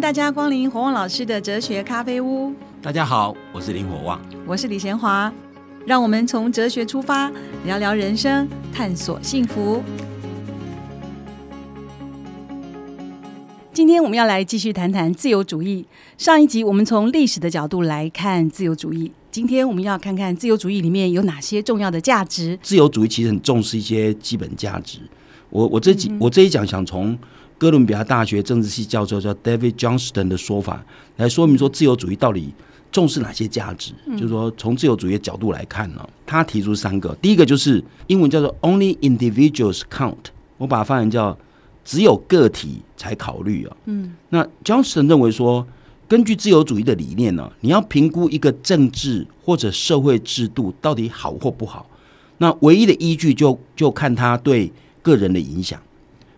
迎大家光临火旺老师的哲学咖啡屋。大家好，我是林火旺，我是李贤华。让我们从哲学出发，聊聊人生，探索幸福。今天我们要来继续谈谈自由主义。上一集我们从历史的角度来看自由主义，今天我们要看看自由主义里面有哪些重要的价值。自由主义其实很重视一些基本价值。我我这几我这一讲想从。哥伦比亚大学政治系教授叫 David Johnston 的说法来说明说自由主义到底重视哪些价值？就是说从自由主义的角度来看呢，他提出三个。第一个就是英文叫做 Only individuals count，我把它翻译叫只有个体才考虑啊。嗯，那 Johnston 认为说，根据自由主义的理念呢，你要评估一个政治或者社会制度到底好或不好，那唯一的依据就就看它对个人的影响。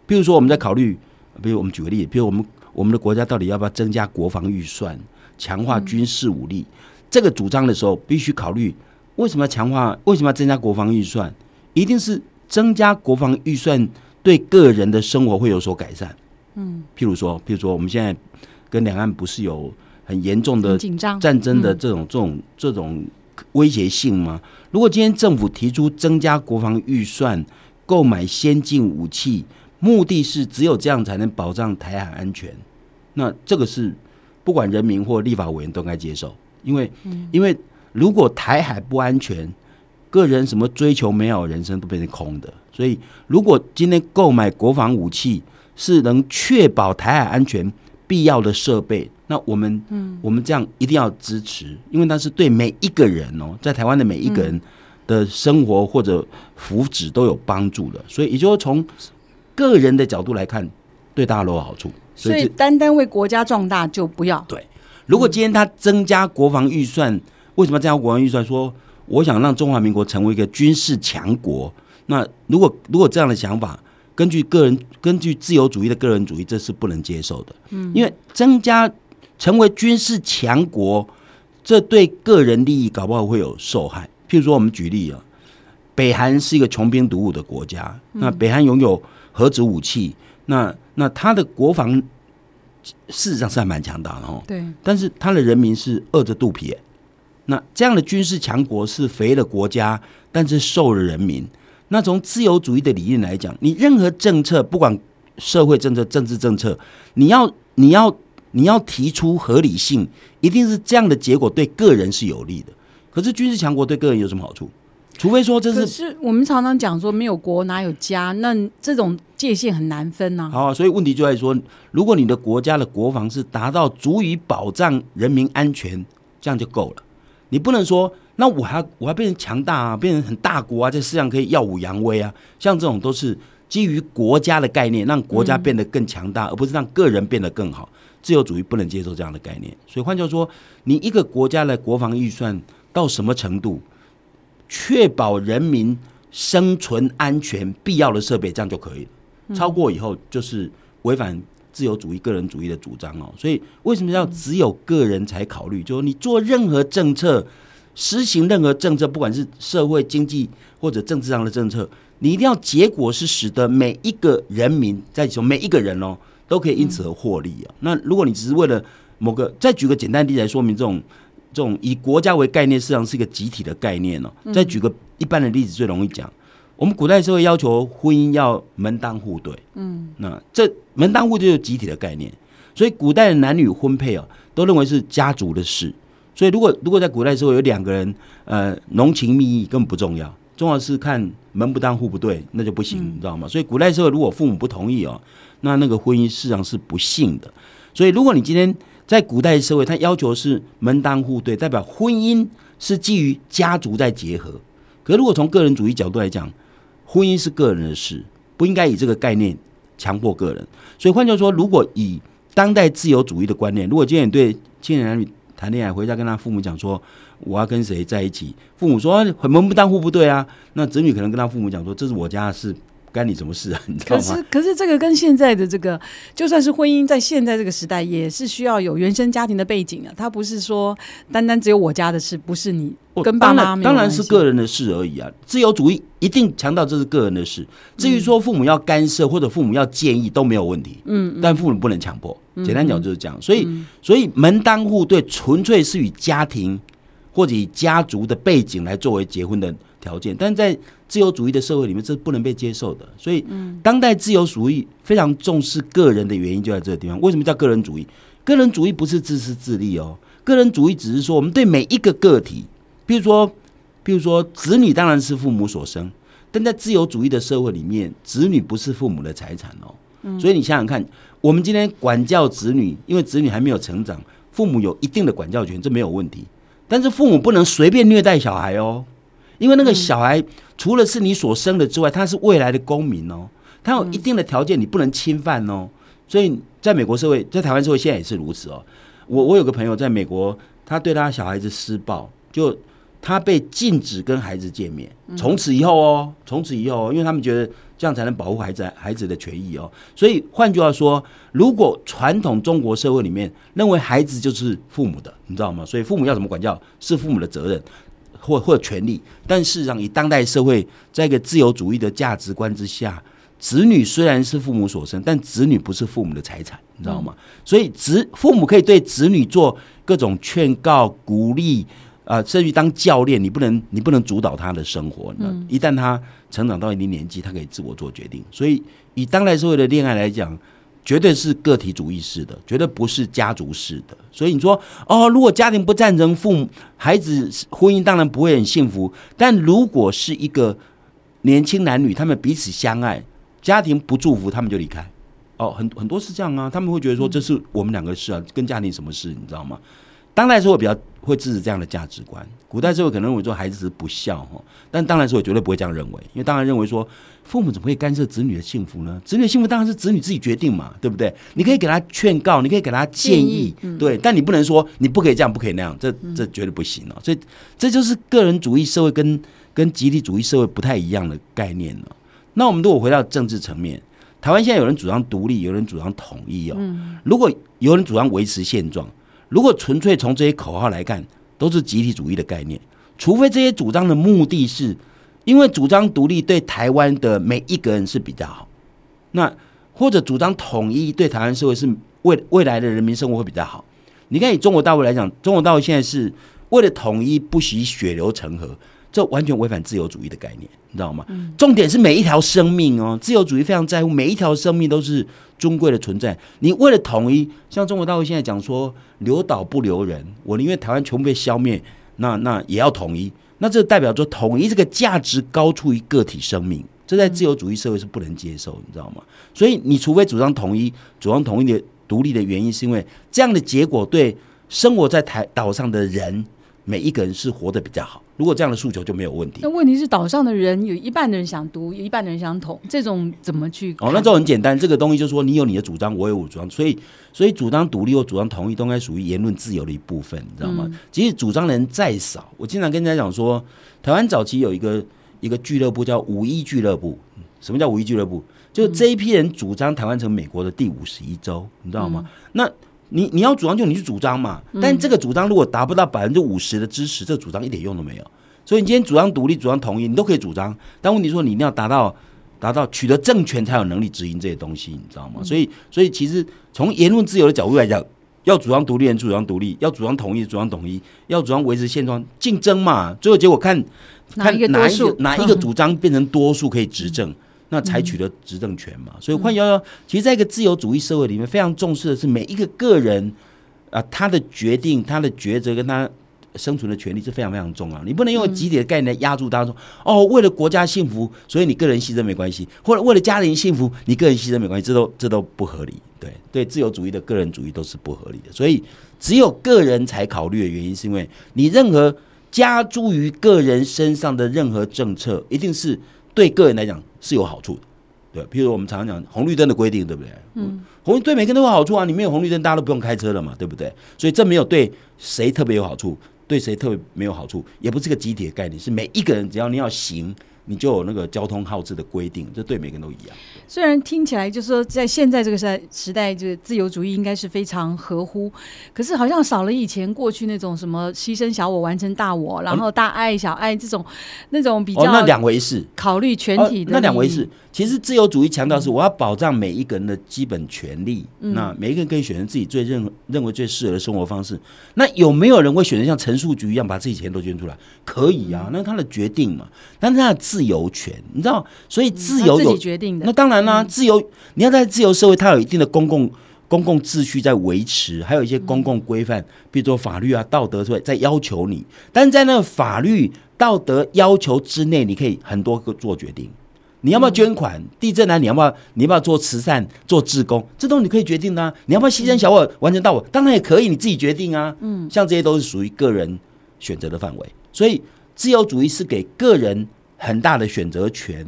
比如说我们在考虑。比如我们举个例子，比如我们我们的国家到底要不要增加国防预算、强化军事武力？这个主张的时候，必须考虑为什么要强化？为什么要增加国防预算？一定是增加国防预算对个人的生活会有所改善。嗯，譬如说，譬如说，我们现在跟两岸不是有很严重的紧张战争的这种这种这种威胁性吗？如果今天政府提出增加国防预算、购买先进武器，目的是只有这样才能保障台海安全，那这个是不管人民或立法委员都该接受，因为因为如果台海不安全，个人什么追求美好人生都变成空的。所以，如果今天购买国防武器是能确保台海安全必要的设备，那我们嗯。我们这样一定要支持，因为那是对每一个人哦，在台湾的每一个人的生活或者福祉都有帮助的。所以，也就是从个人的角度来看，对大家都有好处，所以单单为国家壮大就不要。对，如果今天他增加国防预算，为什么增加国防预算？说我想让中华民国成为一个军事强国，那如果如果这样的想法，根据个人根据自由主义的个人主义，这是不能接受的。嗯，因为增加成为军事强国，这对个人利益搞不好会有受害。譬如说，我们举例啊，北韩是一个穷兵黩武的国家，那北韩拥有。核子武器，那那他的国防事实上是还蛮强大的哦。对，但是他的人民是饿着肚皮。那这样的军事强国是肥了国家，但是瘦了人民。那从自由主义的理念来讲，你任何政策，不管社会政策、政治政策，你要你要你要提出合理性，一定是这样的结果对个人是有利的。可是军事强国对个人有什么好处？除非说这是，是我们常常讲说没有国哪有家，那这种界限很难分呐。好，所以问题就在说，如果你的国家的国防是达到足以保障人民安全，这样就够了。你不能说，那我还我还变成强大啊，变成很大国啊，在世界上可以耀武扬威啊。像这种都是基于国家的概念，让国家变得更强大，而不是让个人变得更好。自由主义不能接受这样的概念。所以换句话说，你一个国家的国防预算到什么程度？确保人民生存安全必要的设备，这样就可以了。超过以后就是违反自由主义、个人主义的主张哦。所以为什么要只有个人才考虑？就是你做任何政策、实行任何政策，不管是社会、经济或者政治上的政策，你一定要结果是使得每一个人民在说每一个人哦都可以因此而获利啊。那如果你只是为了某个，再举个简单例子来说明这种。这种以国家为概念，实际上是一个集体的概念哦。再举个一般的例子，最容易讲。我们古代社会要求婚姻要门当户对，嗯，那这门当户对就是集体的概念。所以古代的男女婚配啊，都认为是家族的事。所以如果如果在古代社会有两个人，呃，浓情蜜意根本不重要，重要是看门不当户不对，那就不行，你知道吗？所以古代社会如果父母不同意哦，那那个婚姻事实上是不幸的。所以如果你今天。在古代社会，他要求是门当户对，代表婚姻是基于家族在结合。可如果从个人主义角度来讲，婚姻是个人的事，不应该以这个概念强迫个人。所以换句话说，如果以当代自由主义的观念，如果今天你对青年男女谈恋爱，回家跟他父母讲说我要跟谁在一起，父母说门不当户不对啊，那子女可能跟他父母讲说这是我家的事。干你什么事啊？你知道吗？可是，可是这个跟现在的这个，就算是婚姻，在现在这个时代，也是需要有原生家庭的背景啊。他不是说单单只有我家的事，不是你跟爸妈当然是个人的事而已啊。自由主义一定强调这是个人的事。至于说父母要干涉或者父母要建议都没有问题，嗯，但父母不能强迫。简单讲就是这样。所以，所以门当户对纯粹是以家庭或者以家族的背景来作为结婚的条件，但在自由主义的社会里面，这是不能被接受的。所以，当代自由主义非常重视个人的原因就在这个地方。为什么叫个人主义？个人主义不是自私自利哦，个人主义只是说我们对每一个个体，比如说，比如说子女当然是父母所生。但在自由主义的社会里面，子女不是父母的财产哦。所以你想想看，我们今天管教子女，因为子女还没有成长，父母有一定的管教权，这没有问题。但是父母不能随便虐待小孩哦，因为那个小孩除了是你所生的之外，他是未来的公民哦，他有一定的条件，你不能侵犯哦。所以在美国社会，在台湾社会现在也是如此哦。我我有个朋友在美国，他对他小孩子施暴，就。他被禁止跟孩子见面，从此以后哦，从此以后，因为他们觉得这样才能保护孩子孩子的权益哦。所以换句话说，如果传统中国社会里面认为孩子就是父母的，你知道吗？所以父母要怎么管教是父母的责任或或权利。但事实上，以当代社会在一个自由主义的价值观之下，子女虽然是父母所生，但子女不是父母的财产，你知道吗？所以子父母可以对子女做各种劝告、鼓励。啊，甚至当教练，你不能，你不能主导他的生活。嗯，一旦他成长到一定年纪，他可以自我做决定。所以，以当代社会的恋爱来讲，绝对是个体主义式的，绝对不是家族式的。所以你说，哦，如果家庭不赞成，父母孩子婚姻当然不会很幸福。但如果是一个年轻男女，他们彼此相爱，家庭不祝福，他们就离开。哦，很很多是这样啊，他们会觉得说，这是我们两个事啊，跟家庭什么事，你知道吗？当代社会比较会支持这样的价值观，古代社会可能认为说孩子是不孝哈，但当代社会绝对不会这样认为，因为当然认为说父母怎么会干涉子女的幸福呢？子女的幸福当然是子女自己决定嘛，对不对？你可以给他劝告，你可以给他建议，对，但你不能说你不可以这样，不可以那样，这这绝对不行哦。所以这就是个人主义社会跟跟集体主义社会不太一样的概念了。那我们如果回到政治层面，台湾现在有人主张独立，有人主张统一哦。如果有人主张维持现状。如果纯粹从这些口号来看，都是集体主义的概念。除非这些主张的目的是，因为主张独立对台湾的每一个人是比较好，那或者主张统一对台湾社会是未未来的人民生活会比较好。你看以中国大陆来讲，中国大陆现在是为了统一不惜血流成河。这完全违反自由主义的概念，你知道吗？重点是每一条生命哦，自由主义非常在乎每一条生命都是尊贵的存在。你为了统一，像中国大陆现在讲说留岛不留人，我宁愿台湾全部被消灭，那那也要统一。那这代表说统一这个价值高出于个体生命，这在自由主义社会是不能接受，你知道吗？所以你除非主张统一，主张统一的独立的原因，是因为这样的结果对生活在台岛上的人。每一个人是活得比较好，如果这样的诉求就没有问题。那问题是岛上的人有一半的人想读，有一半的人想统，这种怎么去？哦，那这很简单，这个东西就是说你有你的主张，我有我主张，所以所以主张独立或主张统一都应该属于言论自由的一部分，你知道吗？即使主张人再少，我经常跟大家讲说，台湾早期有一个一个俱乐部叫五一俱乐部。什么叫五一俱乐部？就这一批人主张台湾成美国的第五十一州，你知道吗？那。你你要主张就你去主张嘛，但这个主张如果达不到百分之五十的支持，这个主张一点用都没有。所以你今天主张独立、主张统一，你都可以主张，但问题说你一定要达到达到取得政权才有能力执行这些东西，你知道吗？所以所以其实从言论自由的角度来讲，要主张独立，主张独立；要主张统一，主张统一；要主张维持现状，竞争嘛。最后结果看看哪一个哪一个主张变成多数可以执政。那采取了执政权嘛，所以换幺幺，其实在一个自由主义社会里面，非常重视的是每一个个人啊，他的决定、他的抉择跟他生存的权利是非常非常重要。你不能用集体的概念来压住他，说哦，为了国家幸福，所以你个人牺牲没关系；或者为了家庭幸福，你个人牺牲没关系，这都这都不合理。对对，自由主义的个人主义都是不合理的。所以只有个人才考虑的原因，是因为你任何加诸于个人身上的任何政策，一定是。对个人来讲是有好处的，对，譬如我们常常讲红绿灯的规定，对不对？嗯，红对每个人都有好处啊，你没有红绿灯，大家都不用开车了嘛，对不对？所以这没有对谁特别有好处，对谁特别没有好处，也不是个集体的概念，是每一个人只要你要行，你就有那个交通号志的规定，这对每个人都一样。虽然听起来就是说，在现在这个时代时代，就是自由主义应该是非常合乎，可是好像少了以前过去那种什么牺牲小我完成大我，然后大爱小爱这种那种比哦，较那两回事。考虑全体的、哦、那两回事。。其实自由主义强调是我要保障每一个人的基本权利，嗯那每一个人可以选择自己最认认为最适合的生活方式。那有没有人会选择像陈述局一样把自己钱都捐出来？可以啊，那是他的决定嘛，但是他的自由权，你知道，所以自由嗯自有己决定的那当然啦、自由你要在自由社会，它有一定的公共公共秩序在维持，还有一些公共规范，比如说法律啊、道德在在要求你，但是在那个法律道德要求之内，你可以很多个做决定。你要不要捐款？地震啊，你要不要？你要不要做慈善、做志工？这都是你可以决定的、啊。你要不要牺牲小我完成大我？当然也可以，你自己决定啊。嗯，像这些都是属于个人选择的范围，所以自由主义是给个人很大的选择权。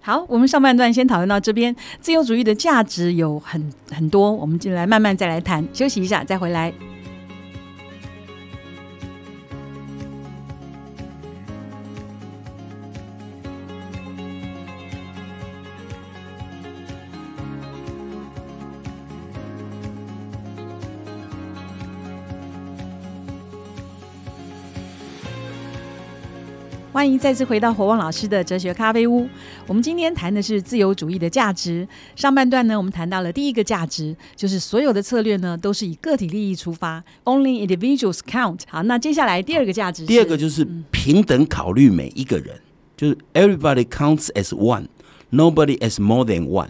好，我们上半段先讨论到这边。自由主义的价值有很很多，我们进来慢慢再来谈。休息一下，再回来。欢迎再次回到火旺老师的哲学咖啡屋。我们今天谈的是自由主义的价值。上半段呢，我们谈到了第一个价值，就是所有的策略呢都是以个体利益出发，Only individuals count。好，那接下来第二个价值，第二个就是平等考虑每一个人，就是 everybody counts as one，nobody as more than one。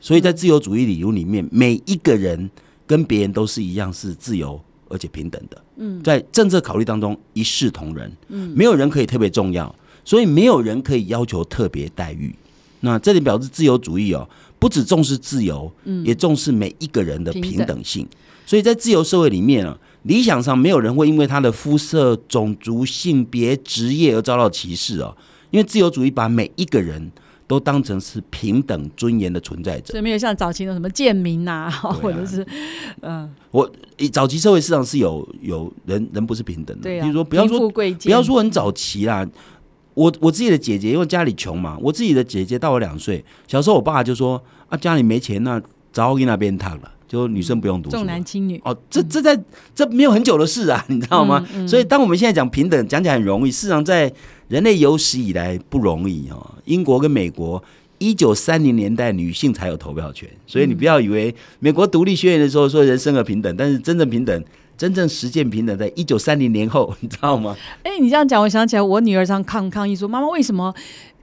所以在自由主义理论里面，每一个人跟别人都是一样，是自由而且平等的。嗯，在政策考虑当中一视同仁。嗯，没有人可以特别重要，所以没有人可以要求特别待遇。那这里表示自由主义哦，不只重视自由，嗯，也重视每一个人的平等性。所以在自由社会里面啊，理想上没有人会因为他的肤色、种族、性别、职业而遭到歧视哦，因为自由主义把每一个人都当成是平等尊严的存在者。所。以没有像早期的什么贱民呐、或者是嗯、我以早期社会市场是有有人人不是平等的，对啊，比如说不要说不要说很早期啦，我我自己的姐姐，因为家里穷嘛，我自己的姐姐大我两岁，小时候我爸就说啊，家里没钱那早给那边烫了，就女生不用读书重。男轻女。哦，这这在这没有很久的事啊，你知道吗？嗯嗯所以当我们现在讲平等，讲起来很容易，事实上在人类有史以来不容易哦。英国跟美国。一九三零年代，女性才有投票权，所以你不要以为美国独立宣言的时候说人生而平等，但是真正平等、真正实践平等，在一九三零年后，你知道吗？哎、你这样讲，我想起来，我女儿常抗抗议说：“妈妈，为什么？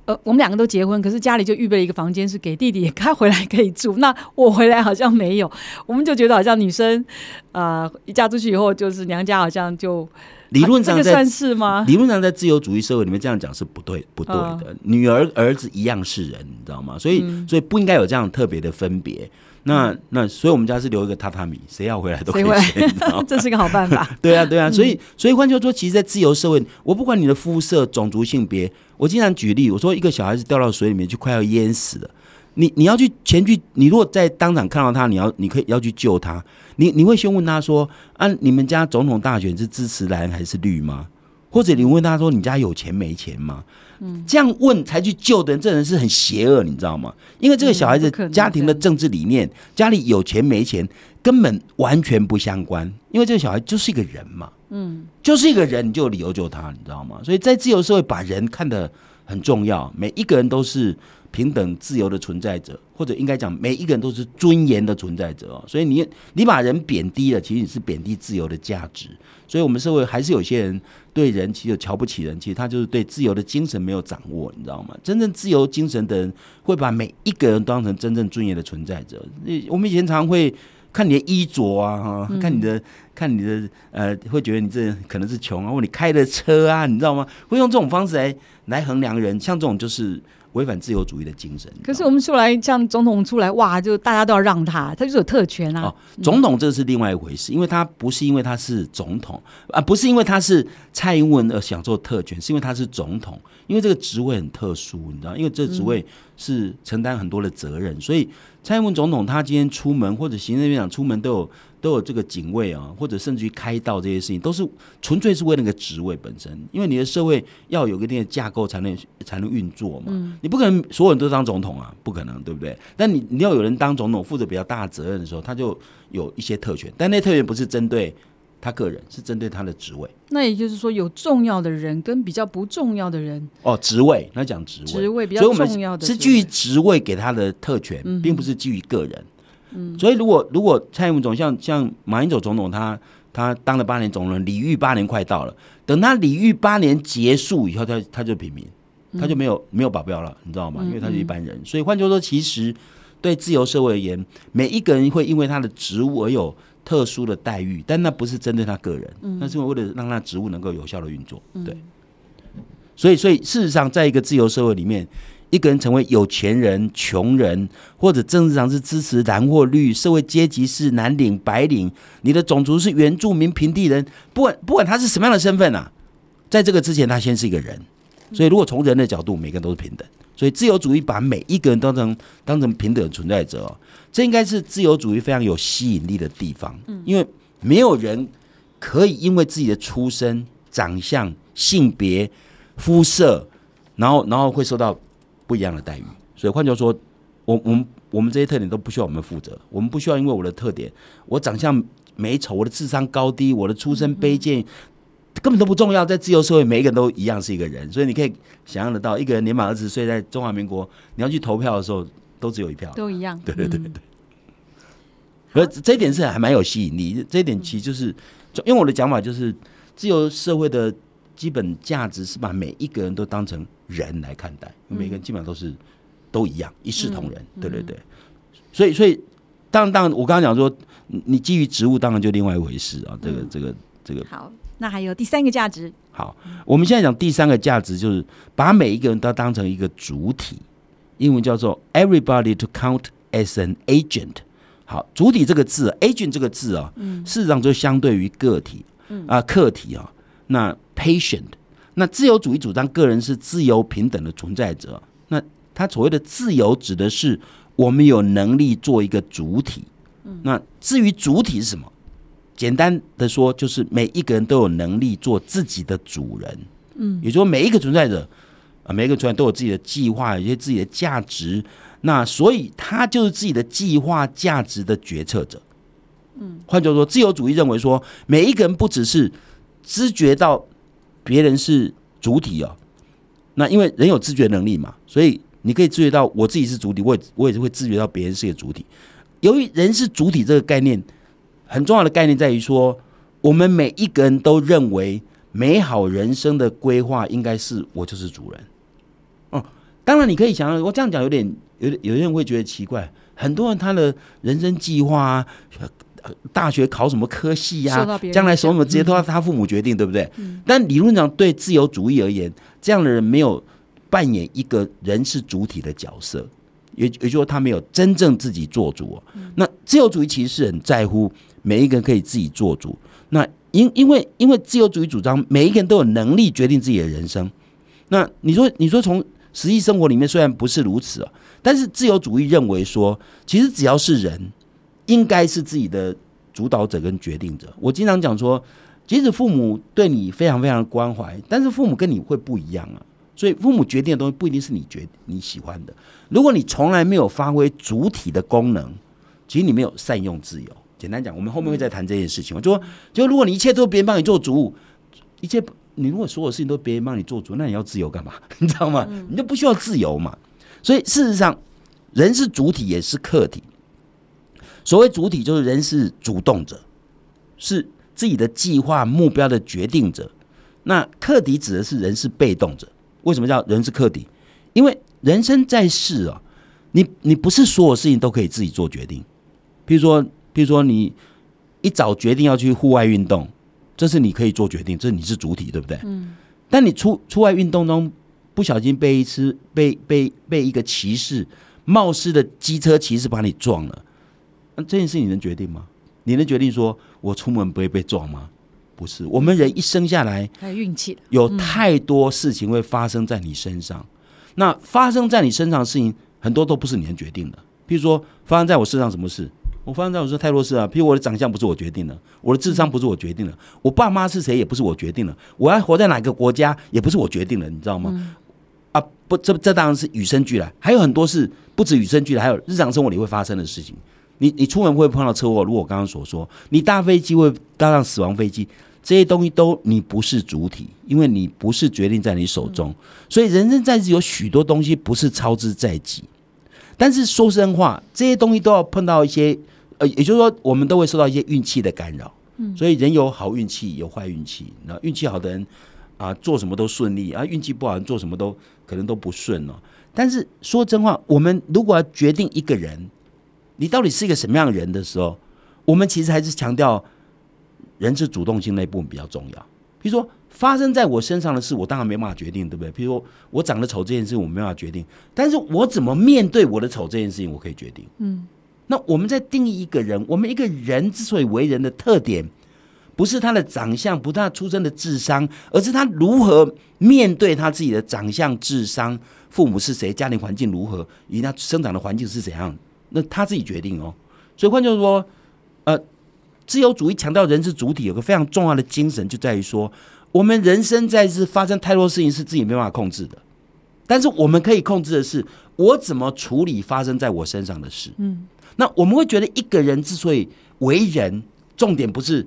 呃，我们两个都结婚，可是家里就预备了一个房间是给弟弟，他回来可以住，那我回来好像没有。”我们就觉得好像女生，呃，一嫁出去以后，就是娘家好像就理论上在啊这个算是吗？理论上，在自由主义社会里面这样讲是不对不对的。女儿儿子一样是人，你知道吗？所以、所以不应该有这样特别的分别。那那所以我们家是留一个榻榻米，谁要回来都可以？这是个好办法。对啊，对啊，所以嗯所以换句话说，其实，在自由社会，我不管你的肤色、种族、性别，我经常举例，我说一个小孩子掉到水里面就快要淹死了，你你要去前去，你如果在当场看到他，你要你可以要去救他，你你会先问他说啊，你们家总统大选是支持蓝还是绿吗？或者你问他说你家有钱没钱吗？嗯，这样问才去救的人，这人是很邪恶，你知道吗？因为这个小孩子家庭的政治理念，家里有钱没钱根本完全不相关，因为这个小孩就是一个人嘛，嗯，就是一个人，你就有理由救他，你知道吗？所以在自由社会，把人看得很重要，每一个人都是平等自由的存在者，或者应该讲，每一个人都是尊严的存在者哦。所以你你把人贬低了，其实你是贬低自由的价值。所以，我们社会还是有些人对人其实瞧不起人，其实他就是对自由的精神没有掌握，你知道吗？真正自由精神的人，会把每一个人当成真正尊严的存在者。我们以前常会看你的衣着啊，哈，看你的看你的呃，会觉得你这可能是穷啊，或你开的车啊，你知道吗？会用这种方式来来衡量人，像这种就是违反自由主义的精神。可是我们出来像总统出来，哇，就大家都要让他，他就是有特权啊。哦，总统这是另外一回事，因为他不是因为他是总统啊，不是因为他是蔡英文而享受特权，是因为他是总统，因为这个职位很特殊，你知道，因为这个职位是承担很多的责任，所以蔡英文总统他今天出门，或者行政院长出门都有都有这个警卫啊，或者甚至于开道这些事情，都是纯粹是为那个职位本身。因为你的社会要有一定的架构才能才能运作嘛，你不可能所有人都当总统啊，不可能，对不对？但你你要有人当总统，负责比较大的责任的时候，他就有一些特权，但那特权不是针对他个人，是针对他的职位。那也就是说，有重要的人跟比较不重要的人，哦，职位，那讲职位，职位比较重要的是基于职位给他的特权，嗯并不是基于个人。所以如果如果蔡英文总像像马英九总统他他当了八年总统，礼遇八年快到了，等他礼遇八年结束以后，他他就平民，他就没有没有保镖了，你知道吗？因为他是一般人。所以换句话说，其实对自由社会而言，每一个人会因为他的职务而有特殊的待遇，但那不是针对他个人，那是为了让他职务能够有效的运作。对。所以，所以事实上，在一个自由社会里面，一个人成为有钱人、穷人，或者政治上是支持蓝或绿，社会阶级是蓝领、白领，你的种族是原住民、平地人，不管不管他是什么样的身份啊，在这个之前，他先是一个人。所以，如果从人的角度，每个人都是平等。所以，自由主义把每一个人当成当成平等的存在者哦，这应该是自由主义非常有吸引力的地方。嗯因为没有人可以因为自己的出身、长相、性别、肤色，然后然后会受到不一样的待遇。所以换句话说，我我们我们这些特点都不需要我们负责，我们不需要因为我的特点，我长相美丑，我的智商高低，我的出身卑贱。根本都不重要，在自由社会，每一个人都一样是一个人，所以你可以想象得到，一个人年满二十岁，在中华民国，你要去投票的时候，都只有一票。都一样。对对对嗯对。而这一点是还蛮有吸引力，这一点其实就是，就因为我的讲法就是，自由社会的基本价值是把每一个人都当成人来看待，每个人基本上都是都一样，一视同仁。对对对，所以所以当然当然，我刚刚讲说，你你基于职务，当然就另外一回事啊，这个这个这个。好，那还有第三个价值，好，我们现在讲第三个价值，就是把每一个人都当成一个主体，英文叫做 everybody to count as an agent。好，主体这个字，agent 这个字啊，事实上就相对于个体，啊，客体啊，那 patient，那自由主义主张个人是自由平等的存在者，那他所谓的自由指的是我们有能力做一个主体，那至于主体是什么？简单的说，就是每一个人都有能力做自己的主人。嗯，也就是说，每一个存在者啊，每一个存在都有自己的计划，有些自己的价值。那所以他就是自己的计划价值的决策者。嗯，换句话说，自由主义认为说，每一个人不只是知觉到别人是主体哦，那因为人有自觉能力嘛，所以你可以自觉到我自己是主体，我也我也是会自觉到别人是个主体。由于人是主体这个概念。很重要的概念在于说，我们每一个人都认为美好人生的规划应该是我就是主人。哦，当然你可以想象，我这样讲有点有有些人会觉得奇怪，很多人他的人生计划啊，大学考什么科系呀、将来什么影响直接都要他父母决定，对不对？但理论上对自由主义而言，这样的人没有扮演一个人是主体的角色。也也就是说，他没有真正自己做主、哦。那自由主义其实是很在乎每一个人可以自己做主。那因因为因为自由主义主张每一个人都有能力决定自己的人生。那你说你说从实际生活里面虽然不是如此啊，但是自由主义认为说，其实只要是人，应该是自己的主导者跟决定者。我经常讲说，即使父母对你非常非常关怀，但是父母跟你会不一样啊。所以父母决定的东西不一定是你决你喜欢的。如果你从来没有发挥主体的功能，其实你没有善用自由。简单讲，我们后面会再谈这件事情。我就说，就如果你一切都别人帮你做主，一切你如果所有事情都别人帮你做主，那你要自由干嘛？你知道吗？你就不需要自由嘛。所以事实上，人是主体也是客体。所谓主体，就是人是主动者，是自己的计划目标的决定者。那客体指的是人是被动者。为什么叫人是客体？因为人生在世啊，你你不是所有事情都可以自己做决定。比如说，比如说你一早决定要去户外运动，这是你可以做决定，这你是主体，对不对？嗯。但你出出外运动中不小心被一次被被被一个骑士冒失的机车骑士把你撞了，那这件事你能决定吗？你能决定说我出门不会被撞吗？不是，我们人一生下来还有运气的，有太多事情会发生在你身上，那发生在你身上的事情很多都不是你能决定的，譬如说发生在我身上什么事，我发生在我身上太多事啊。譬如我的长相不是我决定的，我的智商不是我决定的，我爸妈是谁也不是我决定的，我要活在哪个国家也不是我决定的，你知道吗？啊，不，这这当然是与生俱来，还有很多是不止与生俱来，还有日常生活里会发生的事情。你你出门会碰到车祸，如果我刚刚所说，你搭飞机会搭上死亡飞机，这些东西都你不是主体，因为你不是决定在你手中，所以人生在世有许多东西不是操之在己。但是说真话，这些东西都要碰到一些，呃，也就是说，我们都会受到一些运气的干扰。嗯，所以人有好运气，有坏运气。那运气好的人啊，做什么都顺利；啊，运气不好人做什么都可能都不顺哦。但是说真话，我们如果要决定一个人，你到底是一个什么样的人的时候，我们其实还是强调人是主动性那一部分比较重要。比如说发生在我身上的事，我当然没办法决定，对不对？比如说我长得丑这件事，我没办法决定，但是我怎么面对我的丑这件事情，我可以决定。嗯，那我们在定义一个人，我们一个人之所以为人的特点，不是他的长相，不是他出生的智商，而是他如何面对他自己的长相、智商、父母是谁、家庭环境如何，以及他生长的环境是怎样。那他自己决定哦，所以换句话说，呃，自由主义强调人是主体，有个非常重要的精神，就在于说，我们人生在世发生太多事情是自己没办法控制的，但是我们可以控制的是，我怎么处理发生在我身上的事。嗯，那我们会觉得一个人之所以为人，重点不是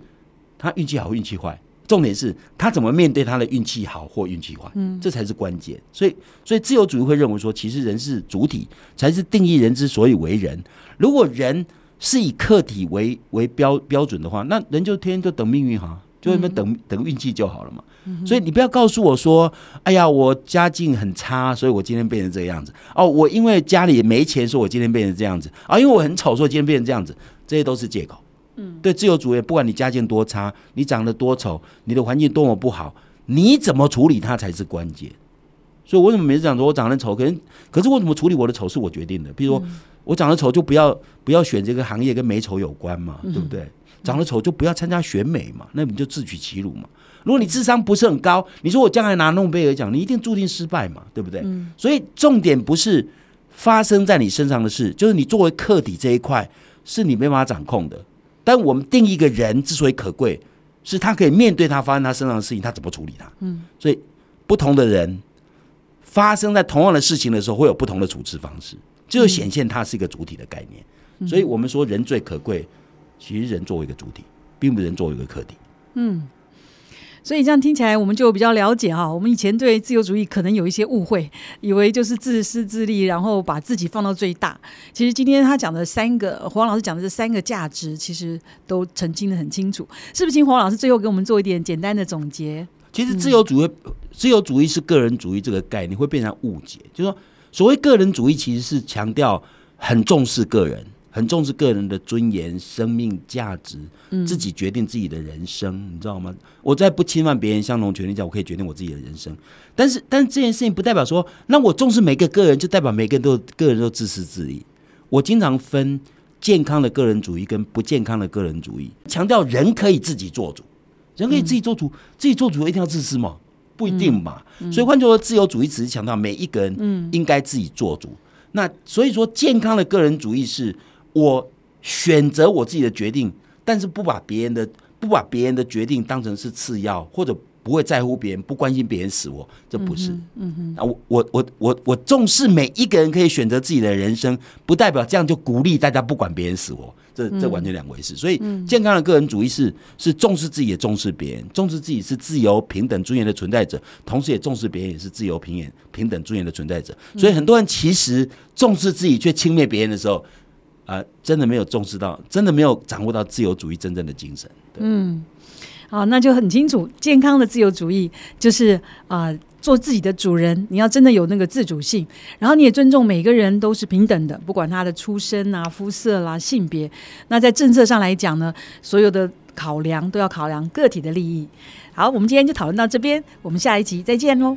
他运气好运气坏。重点是他怎么面对他的运气好或运气坏，嗯，这才是关键。所以，所以自由主义会认为说，其实人是主体，才是定义人之所以为人。如果人是以客体为为标标准的话，那人就天天就等命运哈，就那边等等运气就好了嘛。所以你不要告诉我说，哎呀，我家境很差，所以我今天变成这个样子。哦，我因为家里没钱，所以我今天变成这样子。啊，因为我很丑，所以今天变成这样子。这些都是借口。嗯，对，自由主义不管你家境多差，你长得多丑，你的环境多么不好，你怎么处理它才是关键。所以，我为什么每次讲说我长得丑，可能可是我怎么处理我的丑是我决定的。比如说，我长得丑就不要不要选这个行业跟美丑有关嘛，对不对？长得丑就不要参加选美嘛，那你就自取其辱嘛。如果你智商不是很高，你说我将来拿诺贝尔奖，你一定注定失败嘛，对不对？所以重点不是发生在你身上的事，就是你作为客体这一块是你没办法掌控的。但我们定义一个人之所以可贵，是他可以面对他发生他身上的事情，他怎么处理他。嗯，所以不同的人发生在同样的事情的时候，会有不同的处置方式，就显现他是一个主体的概念。所以我们说人最可贵，其实人作为一个主体，并不是人作为一个客体。嗯。所以这样听起来，我们就比较了解哈。我们以前对自由主义可能有一些误会，以为就是自私自利，然后把自己放到最大。其实今天他讲的三个，黄老师讲的这三个价值，其实都澄清的很清楚。是不是？请黄老师最后给我们做一点简单的总结。其实自由主义，自由主义是个人主义这个概念会变成误解，就是说，所谓个人主义其实是强调很重视个人。很重视个人的尊严、生命价值，自己决定自己的人生，你知道吗？我在不侵犯别人相同权利下，我可以决定我自己的人生。但是，但是这件事情不代表说，那我重视每个个人，就代表每个人都个人都自私自利。我经常分健康的个人主义跟不健康的个人主义，强调人可以自己做主，人可以自己做主，自己做主一定要自私吗？不一定嘛。所以换句话说，自由主义只是强调每一个人应该自己做主。那所以说，健康的个人主义是。我选择我自己的决定，但是不把别人的不把别人的决定当成是次要，或者不会在乎别人，不关心别人死活，这不是。嗯哼，啊，我我我我我重视每一个人可以选择自己的人生，不代表这样就鼓励大家不管别人死活，这这完全两回事。所以，健康的个人主义是是重视自己也重视别人，重视自己是自由平等尊严的存在者，同时也重视别人也是自由平等平等尊严的存在者。所以，很多人其实重视自己却轻蔑别人的时候。啊，真的没有重视到，真的没有掌握到自由主义真正的精神。嗯，好，那就很清楚，健康的自由主义就是啊，做自己的主人，你要真的有那个自主性，然后你也尊重每个人都是平等的，不管他的出身啊、肤色啦、性别。那在政策上来讲呢，所有的考量都要考量个体的利益。好，我们今天就讨论到这边，我们下一集再见喽。